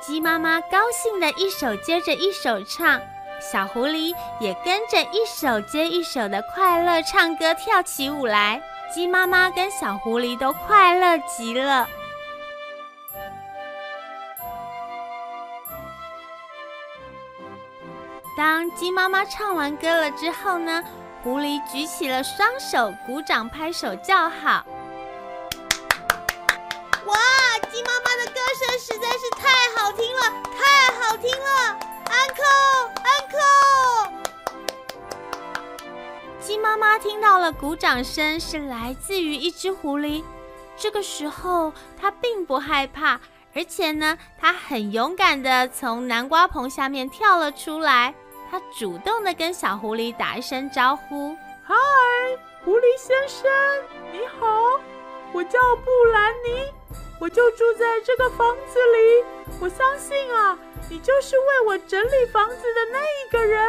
鸡妈妈高兴的一首接着一首唱，小狐狸也跟着一首接一首的快乐唱歌跳起舞来。鸡妈妈跟小狐狸都快乐极了。当鸡妈妈唱完歌了之后呢，狐狸举起了双手，鼓掌拍手叫好。实在是太好听了，太好听了！安可，安可。鸡妈妈听到了鼓掌声是来自于一只狐狸，这个时候它并不害怕，而且呢，它很勇敢的从南瓜棚下面跳了出来。它主动的跟小狐狸打一声招呼：“嗨，狐狸先生，你好，我叫布兰妮，我就住在这个房子里。我相信啊，你就是为我整理房子的那一个人。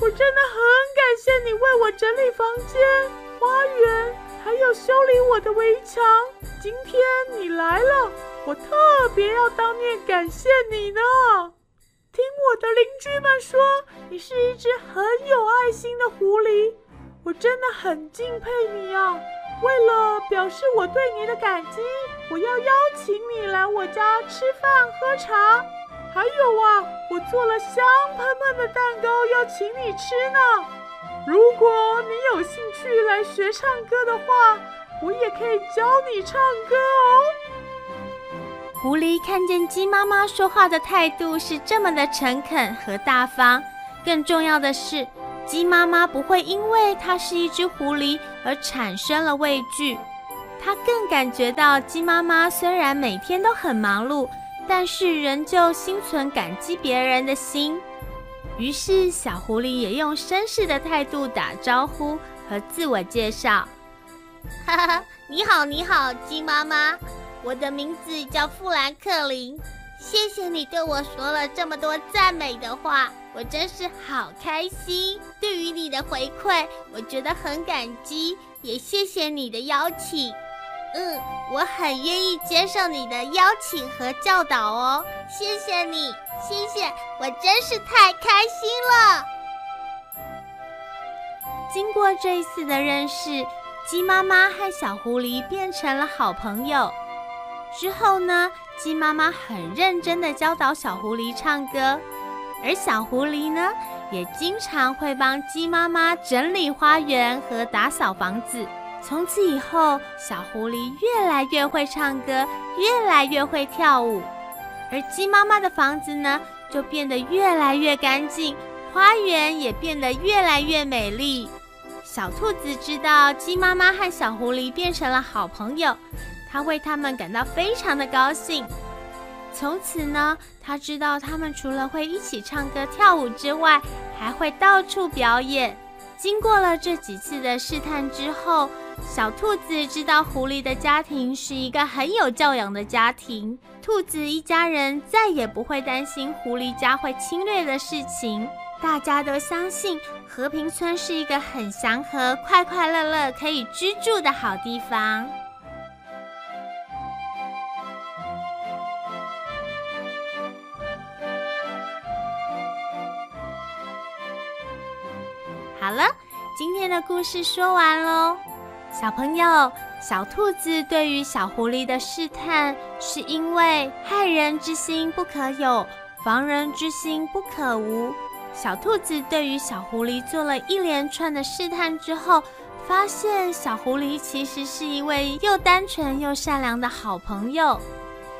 我真的很感谢你为我整理房间、花园，还有修理我的围墙。今天你来了，我特别要当面感谢你呢。”听我的邻居们说，你是一只很有爱心的狐狸，我真的很敬佩你啊！为了表示我对你的感激，我要邀请你来我家吃饭喝茶。还有啊，我做了香喷喷的蛋糕要请你吃呢。如果你有兴趣来学唱歌的话，我也可以教你唱歌哦。狐狸看见鸡妈妈说话的态度是这么的诚恳和大方，更重要的是，鸡妈妈不会因为它是一只狐狸而产生了畏惧。它更感觉到鸡妈妈虽然每天都很忙碌，但是仍旧心存感激别人的心。于是，小狐狸也用绅士的态度打招呼和自我介绍：“ 哈哈，你好，你好，鸡妈妈。”我的名字叫富兰克林，谢谢你对我说了这么多赞美的话，我真是好开心。对于你的回馈，我觉得很感激，也谢谢你的邀请。嗯，我很愿意接受你的邀请和教导哦。谢谢你，谢谢，我真是太开心了。经过这一次的认识，鸡妈妈和小狐狸变成了好朋友。之后呢，鸡妈妈很认真的教导小狐狸唱歌，而小狐狸呢，也经常会帮鸡妈妈整理花园和打扫房子。从此以后，小狐狸越来越会唱歌，越来越会跳舞，而鸡妈妈的房子呢，就变得越来越干净，花园也变得越来越美丽。小兔子知道鸡妈妈和小狐狸变成了好朋友。他为他们感到非常的高兴。从此呢，他知道他们除了会一起唱歌跳舞之外，还会到处表演。经过了这几次的试探之后，小兔子知道狐狸的家庭是一个很有教养的家庭，兔子一家人再也不会担心狐狸家会侵略的事情。大家都相信和平村是一个很祥和、快快乐乐可以居住的好地方。好了，今天的故事说完喽。小朋友，小兔子对于小狐狸的试探，是因为害人之心不可有，防人之心不可无。小兔子对于小狐狸做了一连串的试探之后，发现小狐狸其实是一位又单纯又善良的好朋友。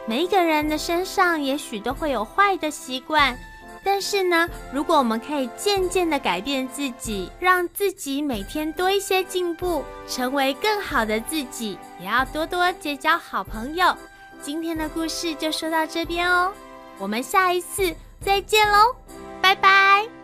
每一个人的身上，也许都会有坏的习惯。但是呢，如果我们可以渐渐的改变自己，让自己每天多一些进步，成为更好的自己，也要多多结交好朋友。今天的故事就说到这边哦，我们下一次再见喽，拜拜。